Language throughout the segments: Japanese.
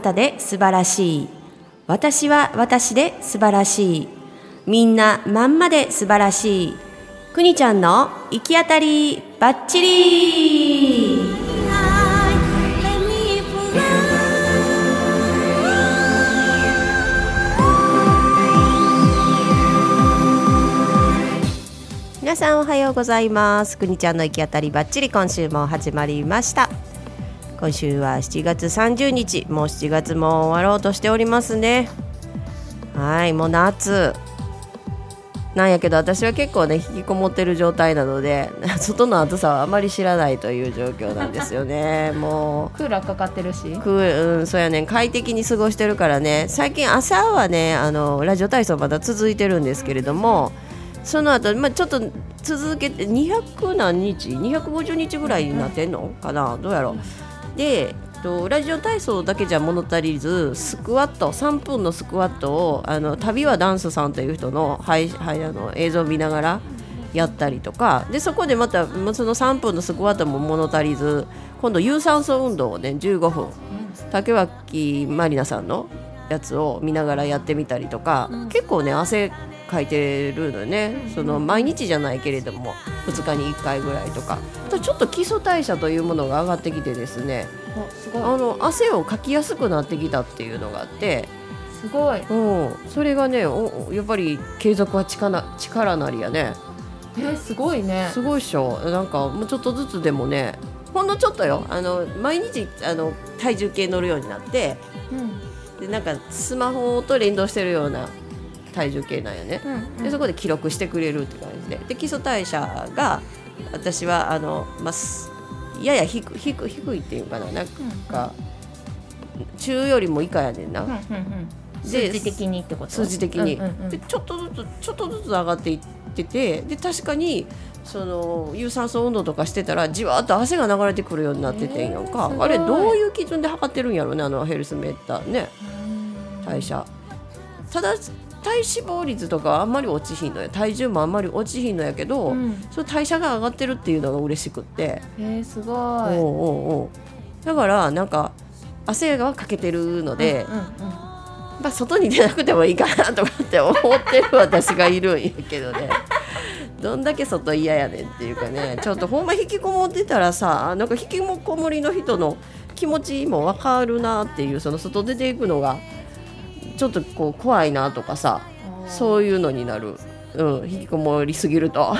たはあなたで素晴らしい。私は私で素晴らしい。みんなまんまで素晴らしい。くにちゃんの行き当たりばっちり皆さんおはようございます。くにちゃんの行き当たりばっちり今週も始まりました。今週は7月30日もう7月も終わろうとしておりますね。はいもう夏。なんやけど私は結構ね引きこもってる状態なので 外の暑さはあまり知らないという状況なんですよね。もう。クーラーかかってるし。クうんそうやね快適に過ごしてるからね。最近朝はねあのラジオ体操まだ続いてるんですけれども、うんその後、まあちょっと続けて200何日？250日ぐらいになってんのかな？どうやろう？でとラジオ体操だけじゃ物足りずスクワット3分のスクワットをあの旅はダンスさんという人の,、はいはい、あの映像を見ながらやったりとか。でそこでまたその3分のスクワットも物足りず今度有酸素運動をね15分竹脇まりなさんのやつを見ながらやってみたりとか、うん、結構ね汗書いてるのね。その毎日じゃないけれども2日に1回ぐらいとかちょっと基礎代謝というものが上がってきてですねあの汗をかきやすくなってきたっていうのがあって。すごい、うん、それがねおやっぱり継続は力力なりやね。えすごいね。すごいっしょ。なんかもうちょっとずつでもねほんのちょっとよ。あの毎日あの体重計乗るようになって、うん、でなんかスマホと連動してるような体重計なんよね、うんうん、でそこで記録してくれるって感じで。で基礎代謝が私はあの、まあ、やや低低低いっていうかななんか、中よりも以下やねんな。うんうんうん。数字的にってこと？数字的に、うんうんうん、でちょっとずつちょっとずつ上がっていっててで確かにその有酸素運動とかしてたらじわっと汗が流れてくるようになっててんやんか。あれどういう基準で測ってるんやろうねあのヘルスメーターね。代謝。ただ体脂肪率とかあんまり落ちひんのや体重もあんまり落ちひんのやけど、うん、その代謝が上がってるっていうのが嬉しくって。えー、すごい。おうおうおう。だからなんか汗がかけてるので、うんうんうん。まあ、外に出なくてもいいかなとかって思ってる私がいるんやけどね。どんだけ外嫌やねんっていうかね。ちょっとほんま引きこもってたらさなんか引きこもりの人の気持ちも分かるなっていうその外出ていくのがちょっとこう怖いなとかさそういうのになる。うん、引きこもりすぎると。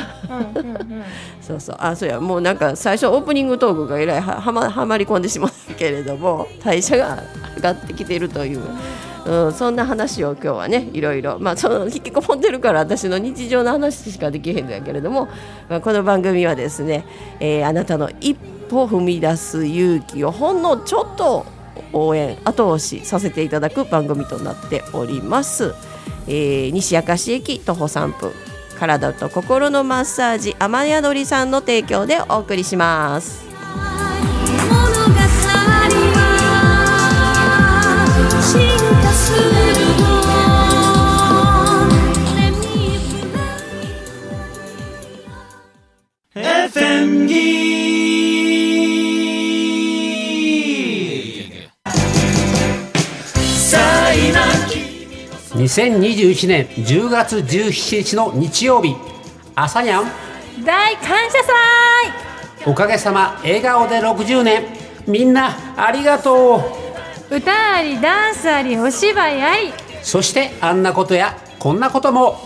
そうそう。あそうや。もうなんか最初オープニングトークがえらいはまはまり込んでしまったけれども代謝が上がってきているという、うん、そんな話を今日はねいろいろ、まあ、その引きこもってるから私の日常の話しかできへんのやけれども、まあ、この番組はですね、えー、あなたの一歩踏み出す勇気をほんのちょっと応援後押しさせていただく番組となっております、えー、西明石駅徒歩3分体と心のマッサージ雨宿りさんの提供でお送りします2021年10月17日の日曜日。朝にゃん。大感謝祭。おかげさま笑顔で60年。みんなありがとう。歌ありダンスありお芝居あり。そしてあんなことやこんなことも。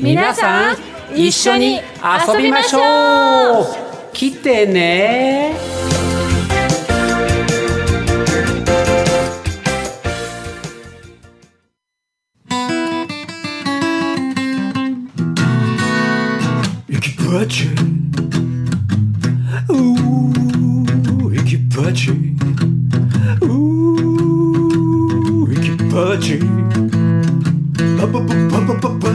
皆さん一緒に遊びましょう。来てねー息パチパパパ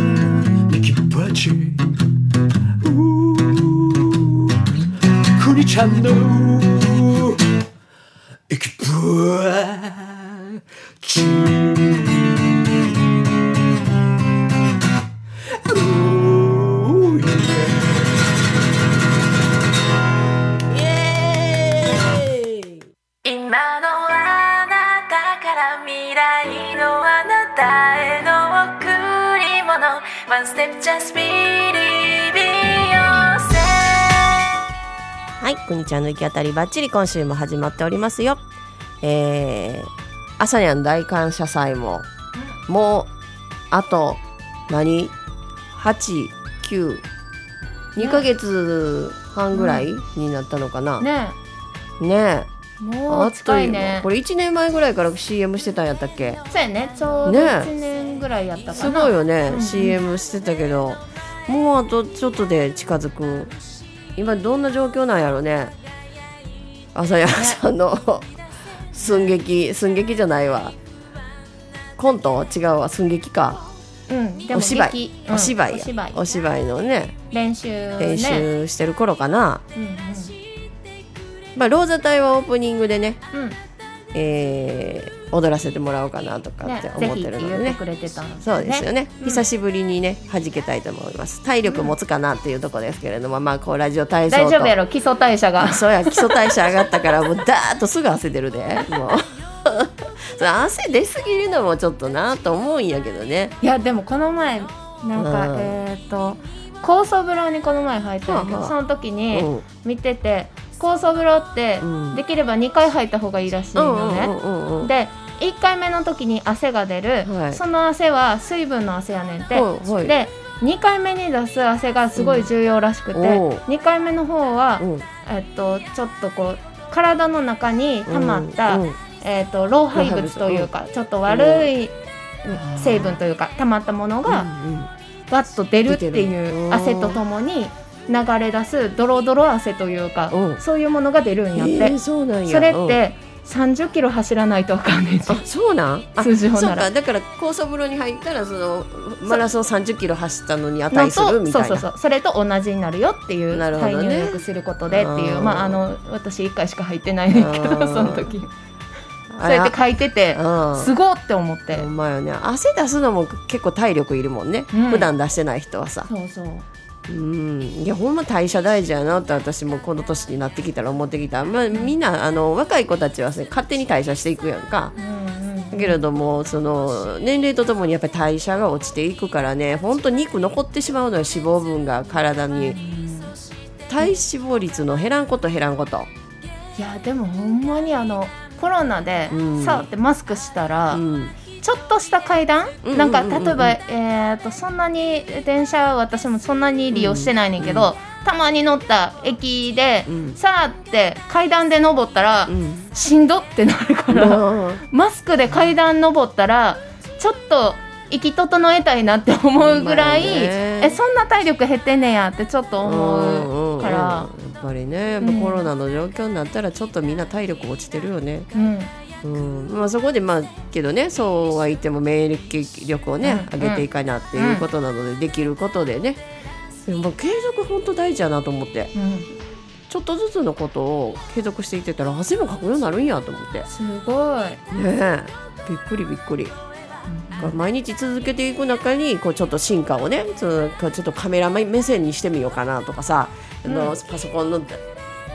ちの行き当たりばっちり今週も始まっておりますよ。えー、朝にゃん大感謝祭ももうあと何？892ヶ月半ぐらいになったのかな、ね。ね。えもう近いね。これ1年前ぐらいから CM してたんやったっけ？そうやね。ちょうどね。1年ぐらいやったかすなごいよね、うんうん。CM してたけどもうあとちょっとで近づく。今どんな状況なんやろね朝山さんの寸劇寸劇じゃないわ。コント？違うわ。寸劇か、うんお芝居。劇。うんお芝居や。お芝居。のね練習ね。練習してる頃かな、うんまあ、ローザ隊はオープニングでね、うんうん。えー踊らせてもらおうかなとかねって思ってるのでね。言ってくれてたのそうですよね、うん。久しぶりにね弾けたいと思います。体力持つかなっていうところですけれども、まあこうラジオ体操と。大丈夫やろ。基礎代謝が。そうや。基礎代謝上がったからもうダーッとすぐ汗出るで。も う。汗出すぎるのもちょっとなと思うんやけどね。いやでもこの前なんか、うん。えっ、と高層風呂にこの前入ったんやけど、はあはあ。その時うにん。見てて高層風呂ってうん。できれば2回入った方がいいらしいのね、で1回目の時に汗が出る、はい。その汗は水分の汗やねんて、はいはい。で2回目に出す汗がすごい重要らしくて、うんおう。2回目の方は、うん。えっと、ちょっとこう体の中に溜まった、うん。うんえっと、老廃物というか、ちょっと悪いうん。成分というか溜まったものがうんバッと出るっている。う汗とともに流れ出すドロドロ汗というか、うん。そういうものが出るんやって、えーそうなんや。それっうん。て30キロ走らないとあかんねんてあそうなん？あ通常なら。そうか。だから高速風呂に入ったらそのマラソン30キロ走ったのにの値するとみたいな。そうそうそう。それと同じになるよっていうなるほどね再入力することでっていう。まああの私1回しか入ってないねんけどその時。あそうやって書いててうんすごって思って。ほんまよね。汗出すのも結構体力いるもんね、うん。普段出してない人はさ。そうそううん。いやほんま代謝大事やなって私もこの年になってきたら思ってきた、まあ、みんなあの若い子たちは、ね、勝手に代謝していくやんか。けれどもその年齢とともにやっぱり代謝が落ちていくからねほんと肉残ってしまうのよ脂肪分が体に。体脂肪率の減らんこと減らんこと、いやでもほんまにあのコロナでうん。さあってマスクしたら、うんちょっとした階段、うんうんうんうん。なんか例えば、えー、とそんなに電車私もそんなに利用してないねんけど、たまに乗った駅で、うん。さあって階段で登ったら、うん。しんどってなるから、うん。マスクで階段登ったらちょっと息整えたいなって思うぐらい、えそんな体力減ってんねやってちょっと思うから、やっぱりねやっぱコロナの状況になったらちょっとみんな体力落ちてるよね、うんうん。まあ、そこでまあけどねそうは言っても免疫力をね、うん。上げていかなっていうことなので、できることでね。でも継続本当大事やなと思って。うん。ちょっとずつのことを継続していってたら汗もかくようになるんやと思って。ねすごい、え。びっくりびっくり。毎日続けていく中にこうちょっと進化をねちょっとカメラ目線にしてみようかなとかさ、あのうん。パソコンの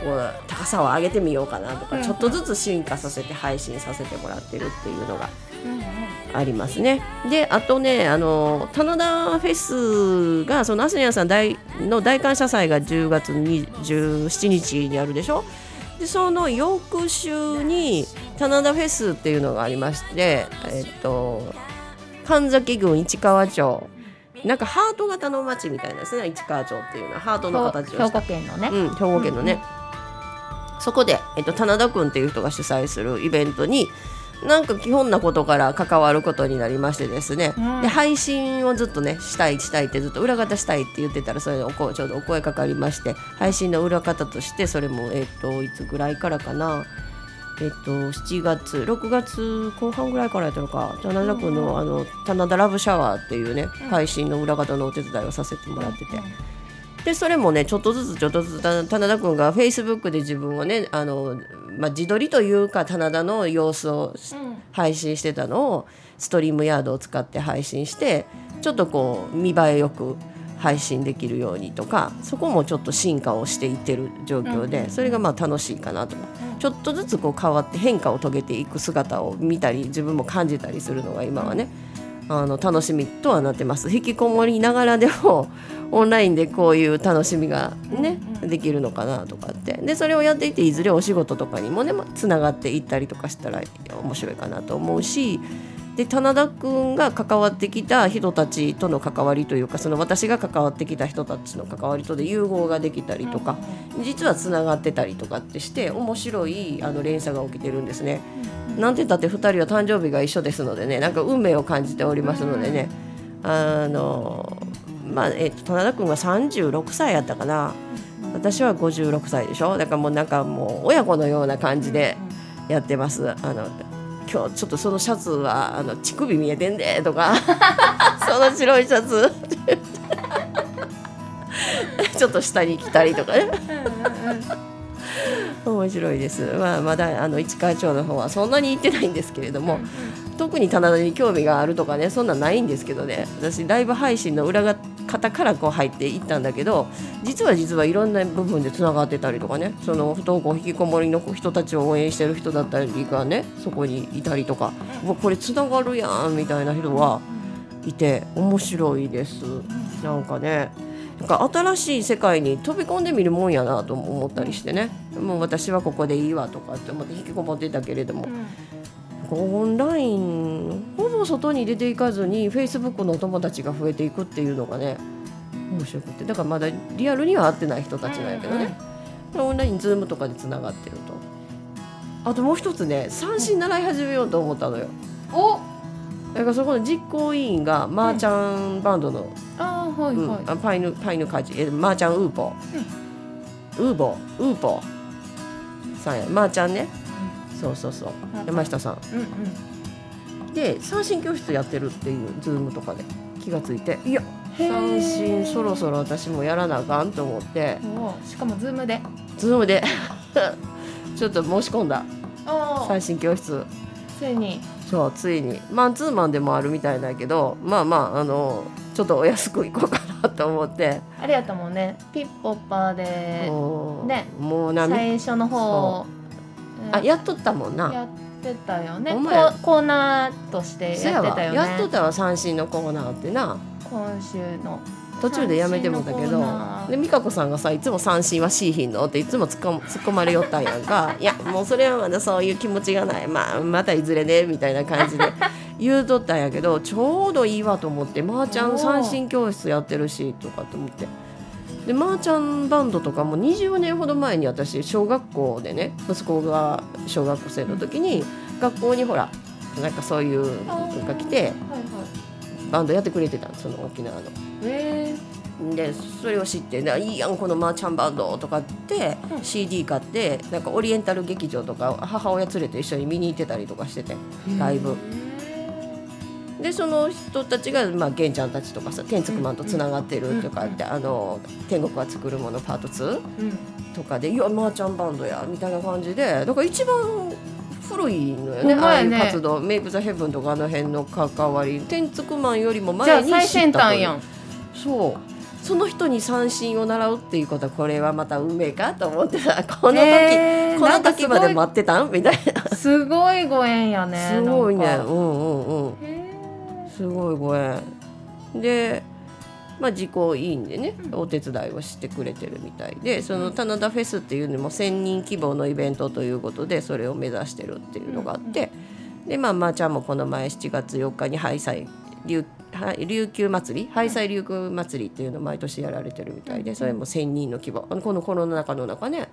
こう高さを上げてみようかなとか、うん。ちょっとずつ進化させて配信させてもらってるっていうのがうんうん。ありますね。であとねあの棚田フェスがそのアスニャンさん大の大感謝祭が10月17日にあるでしょ？でその翌週に棚田フェスっていうのがありましてえっと神崎郡市川町。なんかハート型の町みたいなですね市川町っていうのは。ハートの形をした。兵庫県のね、うん、兵庫県のね、そこで、えっと、棚田君っていう人が主催するイベントになんか基本なことから関わることになりましてですね、うん。で配信をずっとねしたいしたいってずっと裏方したいって言ってたらそれでおこちょうどお声かかりまして配信の裏方としてそれも、えっと、いつぐらいからかな。えっと、7月6月後半ぐらいからやったのか。棚田君の,、あの棚田ラブシャワーっていうね、配信の裏方のお手伝いをさせてもらってて、でそれもねちょっとずつちょっとずつた棚田君がフェイスブックで自分をねあの、まあ、自撮りというか棚田の様子をうん。配信してたのをストリームヤードを使って配信してちょっとこう見栄えよく配信できるようにとかそこもちょっと進化をしていってる状況で、それがまあ楽しいかなとちょっとずつこう変わって変化を遂げていく姿を見たり自分も感じたりするのが今はねあの楽しみとはなってます。引きこもりながらでも オンラインでこういう楽しみがね、できるのかなとかって。でそれをやっていていずれお仕事とかにもねつながっていったりとかしたら面白いかなと思うしで棚田君が関わってきた人たちとの関わりというかその私が関わってきた人たちの関わりとで融合ができたりとか実はつながってたりとかってして面白いあの連鎖が起きてるんですね。なんて言ったって2人は誕生日が一緒ですのでねなんか運命を感じておりますのでね、あのまあえっと棚田君は36歳やったかな私は56歳でしょだからもうなんかもう親子のような感じでやってます。あの今日ちょっとそのシャツはあの乳首見えてんでとか その白いシャツ。ちょっと下に着たりとかね。面白いです、まあ、まだあの市川町の方はそんなに行ってないんですけれども、特に棚田に興味があるとかねそんなんないんですけどね。私ライブ配信の裏方からこう入っていったんだけど実は実はいろんな部分でつながってたりとかね。その不登校引きこもりの人たちを応援してる人だったりがねそこにいたりとか。うわこれつながるやんみたいな人はいて面白いです。なんかね。なんか新しい世界に飛び込んでみるもんやなと思ったりしてね。もう私はここでいいわとかって思って引きこもってたけれども、オンラインほぼ外に出ていかずにフェイスブックのお友達が増えていくっていうのがね面白くて。だからまだリアルには会ってない人たちなんやけどね、オンラインズームとかでつながってると。あともう一つね三線習い始めようと思ったのよ。お！だからそこの実行委員がマーチャンバンドの、あーはいうん。はい、あパイヌパイヌカジえマーチャンウーポー、ウーボー。ウーポーさんや。マーチャンね、そうそうそう。山下さん。うんうんで三線教室やってるっていうズームとかで気がついて。いや。三線そろそろ私もやらなあかんと思って。しかもズームで。ズームで。ちょっと申し込んだ。あ三線教室。ついに。そうついに。マンツーマンでもあるみたいだけどまあまああのちょっとお安く行こうかなと思って、あれやったもんね。ピッポッパーで。もうね。もうな最初の方。あやっとったもんな。やってたよね。ココーナーとしてそやってたよね。やっとったわ三線のコーナーってな。今週の。途中でやめてもだけどで美香子さんがさいつも三振はしいひんのっていつも 突っ込まれよったんやんか。いやもうそれはまだそういう気持ちがない。まあまたいずれねみたいな感じで 言うとったんやけどちょうどいいわと思ってまー、ちゃん三振教室やってるしとかと思って。でまー、ちゃんバンドとかも20年ほど前に私小学校でね息子が小学生の時に学校にほらなんかそういうのが来てバンドやってくれてたのその沖縄の。えでそれを知ってで「いいやんこのマーチャンバンド」とかって、うん。CD 買ってなんかオリエンタル劇場とか母親連れて一緒に見に行ってたりとかしててー。ライブでその人たちが、まあ、玄ちゃんたちとかさ天竺マンとつながってるとかって、あの天国は作るものパート2うん。とかで「いやマーチャンバンドや」みたいな感じでだから一番古いのよねね。ああいう活動。メイプ・ザ・ヘブンとかあの辺の関わり。天竺マンよりも前に知った最先端やん。そう。その人に三振を習うっていうことはこれはまた運命かと思ってさこの時、へーこの時まで待ってたん？みたいな。すごいご縁やねすごいね。うんうんうん。へすごいご縁。でまあ自己委員でねお手伝いをしてくれてるみたいでその棚田フェスっていうのも1,000人規模のイベントということでそれを目指してるっていうのがあってでまあまあちゃんもこの前7月4日にハイサイ琉はい琉球祭り？ハイサイ琉球祭りっていうのを毎年やられてるみたいでそれも1,000人の規模。このコロナ禍の中ね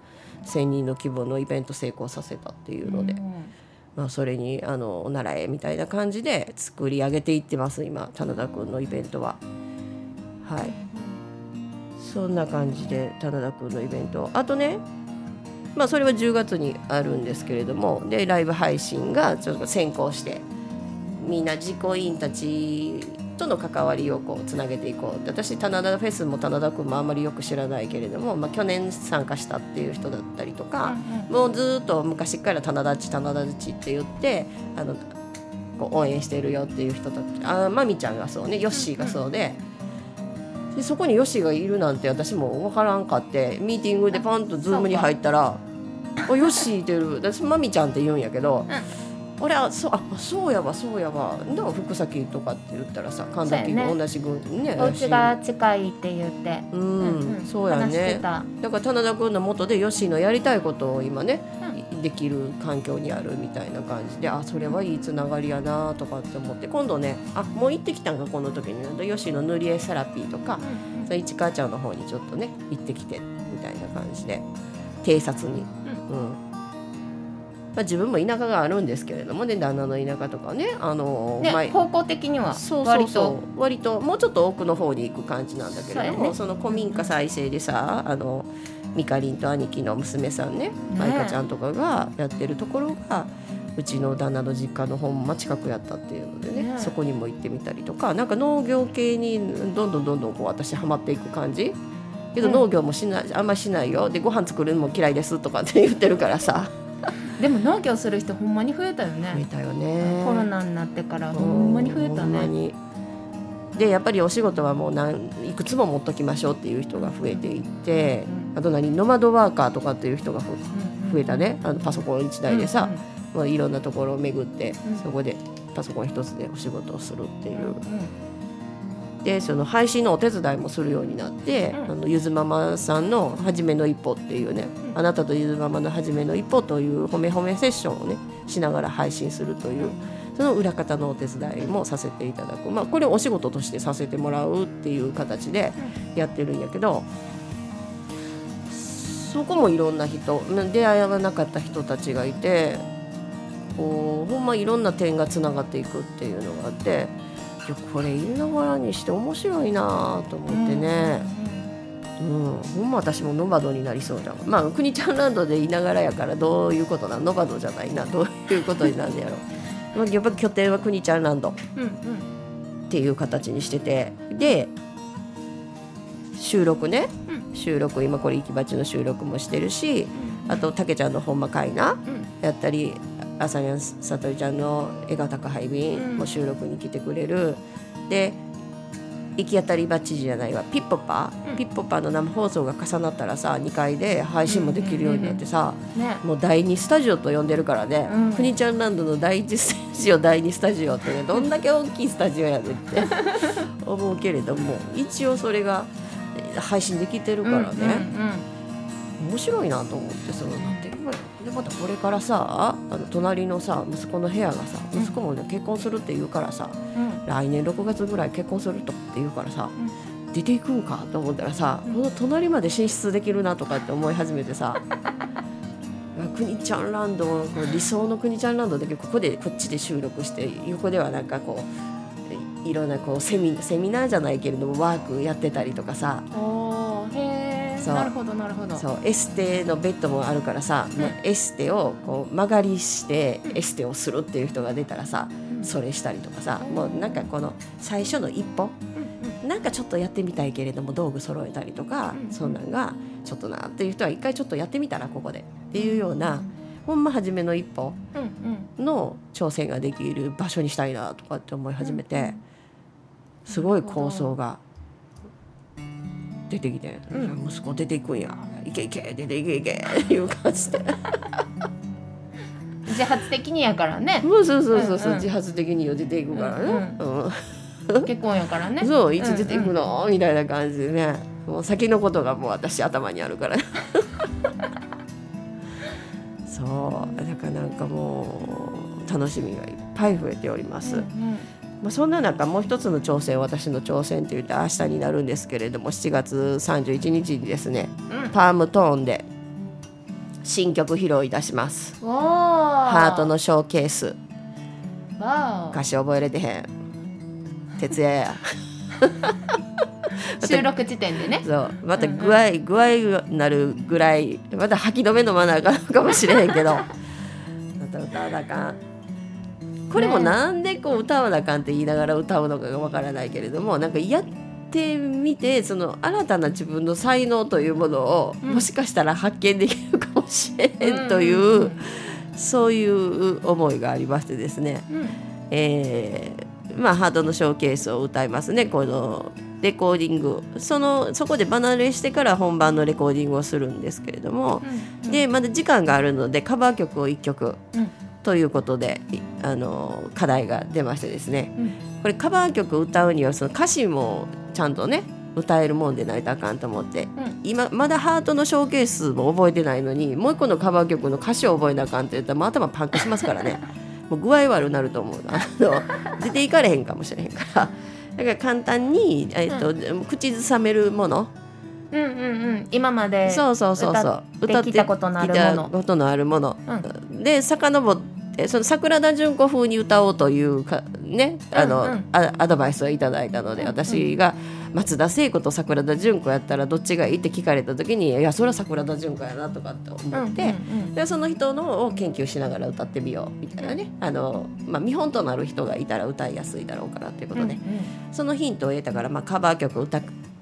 1,000人の規模のイベント成功させたっていうので。まあ、それにあのお習いみたいな感じで作り上げていってます今棚田くんのイベントは。はいそんな感じで棚田くんのイベントあとねまあそれは10月にあるんですけれどもでライブ配信がちょっと先行してみんな実行委員たちとの関わりをこうつなげていこうって。私棚田フェスも棚田くんもあんまりよく知らないけれども、まあ、去年参加したっていう人だったりとか、もうずっと昔から棚田っち棚田っちって言ってあのこう応援してるよっていう人たちあまみちゃんがそうねヨッシーがそうで。でそこにヨッシーがいるなんて私も分からんかってミーティングでパンとズームに入ったら「あヨッシーいてる」私まみちゃんって言うんやけど「あれあそうあそうやわそうやわ。だから福崎とかって言ったらさ神崎が同じ軍ねお家が近いって言って。うん、うんうん。そうやね。た。だから棚田君の元でヨッシーのやりたいことを今ね、うできる環境にあるみたいな感じであそれはいいつながりやなとかって思って。今度ねあもう行ってきたんかこの時に。ヨッシーの塗り絵セラピーとか、うんその市川ちゃんの方にちょっとね行ってきてみたいな感じで。偵察に、うんまあ、自分も田舎があるんですけれどもね旦那の田舎とかねあのね、前方向的にはそうそう割とそう。割と。もうちょっと奥の方に行く感じなんだけれどもそ,、ね。の古民家再生でさあのミカリンと兄貴の娘さんね愛花ちゃんとかがやってるところがうちの旦那の実家のほんま近くやったっていうのでねね。そこにも行ってみたりとかなんか農業系にどんどんどんどんこう私ハマっていく感じ。けどうん農業もしないあんまりしないよ。でご飯作るのも嫌いですとかって言ってるからさでも農業する人ほんまに増えたよ増えねたよね。コロナになってからほんまに増えたね。でやっぱりお仕事はもう何いくつも持っときましょうっていう人が増えていって、あと何ノマドワーカーとかっていう人がふ増えたね。あのパソコン1台でさ、まあ、いろんなところを巡って、ん。そこでパソコン一つでお仕事をするっていうでその配信のお手伝いもするようになって、うん。あのゆずママさんの「初めの一歩」っていうね、うん。あなたとゆずママの初めの一歩という褒め褒めセッションをねしながら配信するというその裏方のお手伝いもさせていただく、まあ、これをお仕事としてさせてもらうっていう形でやってるんやけどそこもいろんな人まあ出会わなかった人たちがいてこうほんまいろんな点がつながっていくっていうのがあっていやこれ言いながらにして面白いなと思ってね、うんほんま私もノバドになりそうだわ。まあ国ちゃんランドで言いながらやからどういうことなノバドじゃないな。どういうことになるんやろ まあやっぱ拠点は国ちゃんランド。うんうん。っていう形にしてて。で収録ね、収録今これ「行きばち」の収録もしてるしあとたけちゃんの「ほんまかいな」うん。やったりあさりゃんさとりちゃんの「笑顔宅配便」も収録に来てくれる、で行き当たりばっちりじゃないわ。ピッポパ、うん。ピッポパの生放送が重なったらさ2階で配信もできるようになってさ、ね。もう第2スタジオと呼んでるからね、うん。国ちゃんランドの第1スタジオ第2スタジオってね どんだけ大きいスタジオやねんって。思うけれども一応それがえ配信できてるからね、うんうん。面白いなと思ってそのでまたこれからさあの隣のさ息子の部屋がさうん。息子もね結婚するって言うからさうん。来年6月ぐらい結婚するとかって言うからさ、出ていくんかと思ったらさ、うん。この隣まで進出できるなとかって思い始めてさ 国ちゃんランドこう理想の国ちゃんランドだけどここでこっちで収録して横ではなんかこういろんなこうセミセミナーじゃないけれどもワークやってたりとかさおーへえそう。なるほどなるほど。そう。エステのベッドもあるからさ、うん。エステをこう曲がりしてうん。エステをするっていう人が出たらさ、うん。それしたりとかさもうなんかこの最初の一歩うんなんかちょっとやってみたいけれども道具揃えたりとか、うんそんなんがちょっとなっていう人は一回ちょっとやってみたらここでっていうような、ほんま初めの一歩うんうん。の挑戦ができる場所にしたいなとかって思い始めて、すごい構想が出てきて、うん。息子出ていくんや。いけいけ出ていけいけっていう感じで。自発的にやからね。そうそうそうそうそう、うんうん。自発的に出ていくからね、うん結婚やからね。そういつ出ていくの、みたいな感じでね。もう先のことがもう私頭にあるから。そう。だからなんかもう楽しみがいっぱい増えております、うんうんまあ、そんな中もう一つの挑戦私の挑戦といって明日になるんですけれども7月31日にですねうん。パームトーンで新曲披露いたします。ハートのショーケース。わ歌詞覚えれてへん。徹夜や。ー 収録時点でね。そう。また具合、具合になるぐらいまた吐き止め飲まなあかんのかもしれへんけど。また歌わなあかんこれもなんでこう歌わなあかんって言いながら歌うのかがわからないけれどもなんかやってみてその新たな自分の才能というものを、うん。もしかしたら発見できるかもしれへんという、うんうんそういう思いがありましてですね、うん。えーまあ、ハートのショーケースを歌いますね。このレコーディングそのそこで離れしてから本番のレコーディングをするんですけれども、うん。でまだ時間があるのでカバー曲を1曲うん。ということでいあの課題が出ましてですね。うん。これカバー曲歌うにはその歌詞もちゃんとね歌えるもんでないとあかんと思って。うん。今まだハートのショーケースも覚えてないのにもう一個のカバー曲の歌詞を覚えなあかんって言ったらもう頭パンクしますからね。もう具合悪なると思う。なあの 出ていかれへんかもしれへんから。だから簡単に、えっと口ずさめるもの。うんうんうん。今までそうそうそうそう。歌ってきたことのあるもの。ことのあるもの、で遡ってその桜田淳子風に歌おうというかねあの、うん。うんあアドバイスをいただいたので、うんうん。私が松田聖子と桜田淳子やったらどっちがいいって聞かれた時にいやそれは桜田淳子やなとかって思って。うんうんでその人のを研究しながら歌ってみようみたいなね。あの、まあ、見本となる人がいたら歌いやすいだろうからっていうことで、そのヒントを得たから、まあ、カバー曲歌っ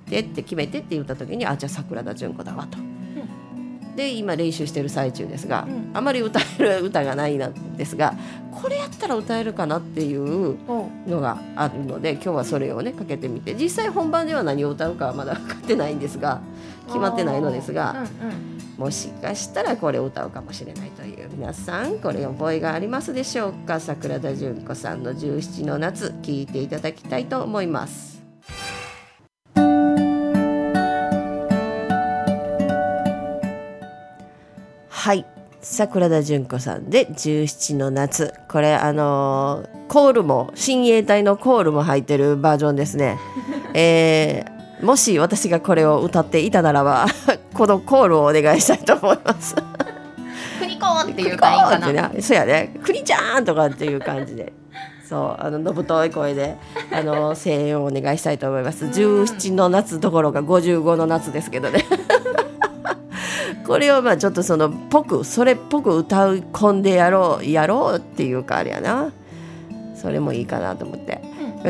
てって決めてって言った時にあじゃあ桜田淳子だわと。で今練習してる最中ですが、うん。あまり歌える歌がないなんですがこれやったら歌えるかなっていうのがあるので今日はそれをねかけてみて実際本番では何を歌うかはまだ分かってないんですが決まってないのですが、うんうん。もしかしたらこれを歌うかもしれないという皆さんこれ覚えがありますでしょうか？桜田淳子さんの17の夏聞いていただきたいと思いますはい桜田淳子さんで17の夏これあのーコールも親衛隊のコールも入ってるバージョンですね えーもし私がこれを歌っていたならば このコールをお願いしたいと思います。クニコーンっていうかいいかなねそうやね「クリちゃん!」とかっていう感じで。そうあののぶとい声であの声援をお願いしたいと思います。17の夏どころか55の夏ですけどね。これをまあちょっとそのぽくそれっぽく歌い込んでやろうやろうっていうかあれやな。それもいいかなと思って。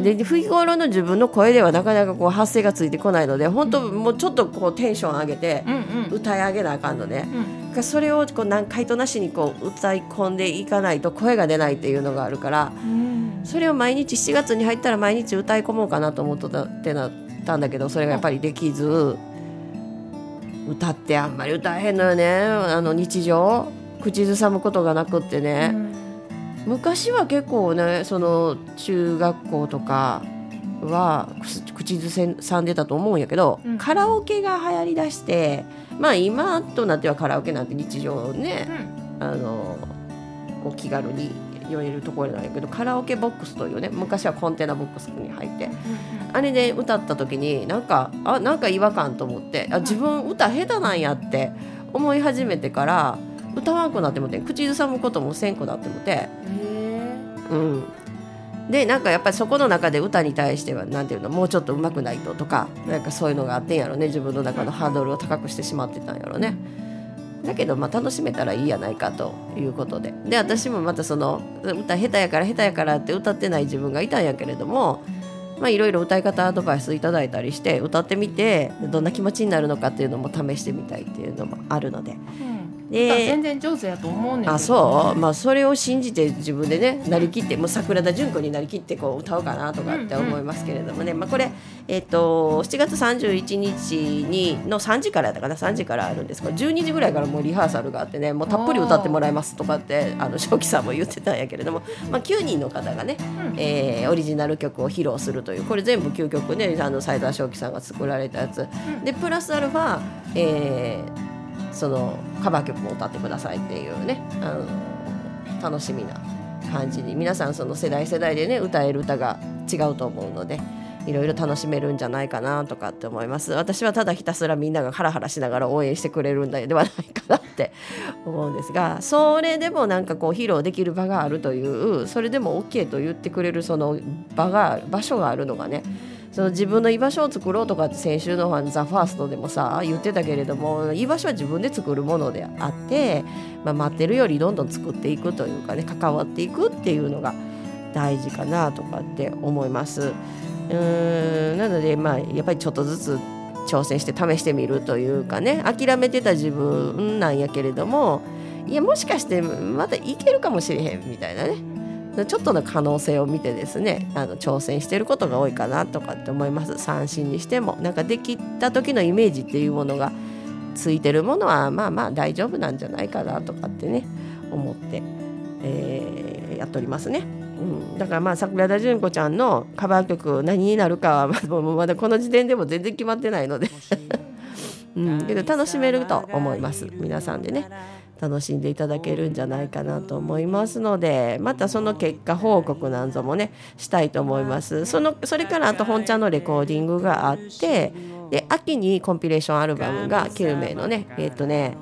で日頃の自分の声ではなかなかこう発声がついてこないので本当もうちょっとこうテンション上げて歌い上げなあかんのね。うん。それをこう何回となしにこう歌い込んでいかないと声が出ないっていうのがあるからうん。それを毎日7月に入ったら毎日歌い込もうかなと思ってたってなったんだけどそれがやっぱりできず歌ってあんまり歌えへんのよね。あの日常。口ずさむことがなくってね、昔は結構ねその中学校とかはく口ずさんでたと思うんやけど、うん。カラオケが流行りだしてまあ今となってはカラオケなんて日常ねあのこう気軽に寄れるところなんやけどカラオケボックスというね昔はコンテナボックスに入って。あれで歌った時になんかあなんか違和感と思ってあ自分歌下手なんやって思い始めてから歌わんくなってもって口ずさむこともせんくなってもって。へうん、でなんかやっぱりそこの中で歌に対してはなんていうのもうちょっと上手くないととかなんかそういうのがあってんやろね。自分の中のハードルを高くしてしまってたんやろね。だけどまあ楽しめたらいいやないかということでで私もまたその歌下手やから下手やからって歌ってない自分がいたんやけれどもいろいろ歌い方アドバイスいただいたりして歌ってみてどんな気持ちになるのかっていうのも試してみたいっていうのもあるので。うんで歌全然上手やと思うねんあそう？まあそれを信じて自分でねなりきってもう桜田淳子になりきってこう歌おうかなとかって思いますけれどもね、まあ、これ、えっと7月31日にの3時からだから3時からあるんです。けど12時ぐらいからもうリハーサルがあってねもうたっぷり歌ってもらいますとかってあの正気さんも言ってたんやけれども、まあ、9人の方がね、うん。えーオリジナル曲を披露するというこれ全部9曲ねあの斉田正樹さんが作られたやつ、でプラスアルファ、えーそのカバー曲も歌ってくださいっていうねあの楽しみな感じに皆さんその世代世代でね歌える歌が違うと思うのでいろいろ楽しめるんじゃないかなとかって思います。私はただひたすらみんながハラハラしながら応援してくれるんではないかなって思うんですがそれでもなんかこう披露できる場があるというそれでも OK と言ってくれるその場が場所があるのがねその自分の居場所を作ろうとかって先週の「ザ・ファーストでもさ言ってたけれども居場所は自分で作るものであって、まあ、待ってるよりどんどん作っていくというかね関わっていくっていうのが大事かなとかって思います。うーんなのでまあやっぱりちょっとずつ挑戦して試してみるというかね諦めてた自分なんやけれどもいやもしかしてまたいけるかもしれへんみたいなねちょっとの可能性を見てですねあの挑戦してることが多いかなとかって思います。三振にしても。なんかできた時のイメージっていうものがついてるものはまあまあ大丈夫なんじゃないかなとかってね思って、えーやっておりますね。うん、だからまあ桜田淳子ちゃんのカバー曲何になるかはまだこの時点でも全然決まってないので、うん、けど楽しめると思います。皆さんでね楽しんでいただけるんじゃないかなと思いますのでまたその結果報告なんぞもねしたいと思います。そのそれからあと本ちゃんのレコーディングがあってで秋にコンピレーションアルバムが9名のねえっ、とね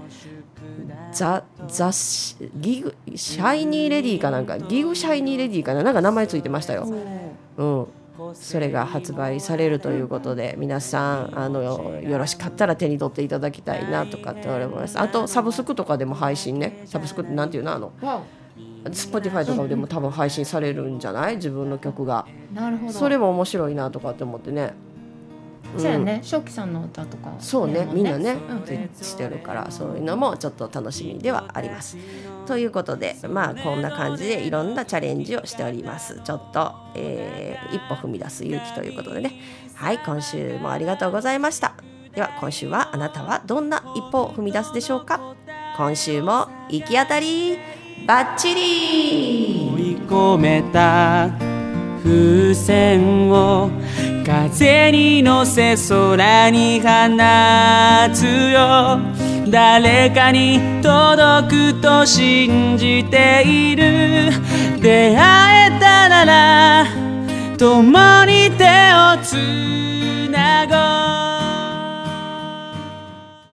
ザ・ザ・シギグシャイニーレディーかなんかギグシャイニーレディーかななんか名前ついてましたよ。うん、それが発売されるということで皆さんあのよろしかったら手に取っていただきたいなとかって思います。あとサブスクとかでも配信ね。サブスクってなんていうの？あの Spotify とかでも多分配信されるんじゃない？自分の曲が。なるほど。それも面白いなとかって思ってねそうやね。正気さんの歌とかそうね。みんなね、うん。でしてるからそういうのもちょっと楽しみではあります。ということでまあこんな感じでいろんなチャレンジをしております。ちょっと、えー一歩踏み出す勇気ということでね。はい今週もありがとうございました。では今週はあなたはどんな一歩を踏み出すでしょうか？今週も行き当たりバッチリ。追い込めた風船を風に乗せ空に放つよ。誰かに届くと信じている。出会えたなら共に手をつなごう。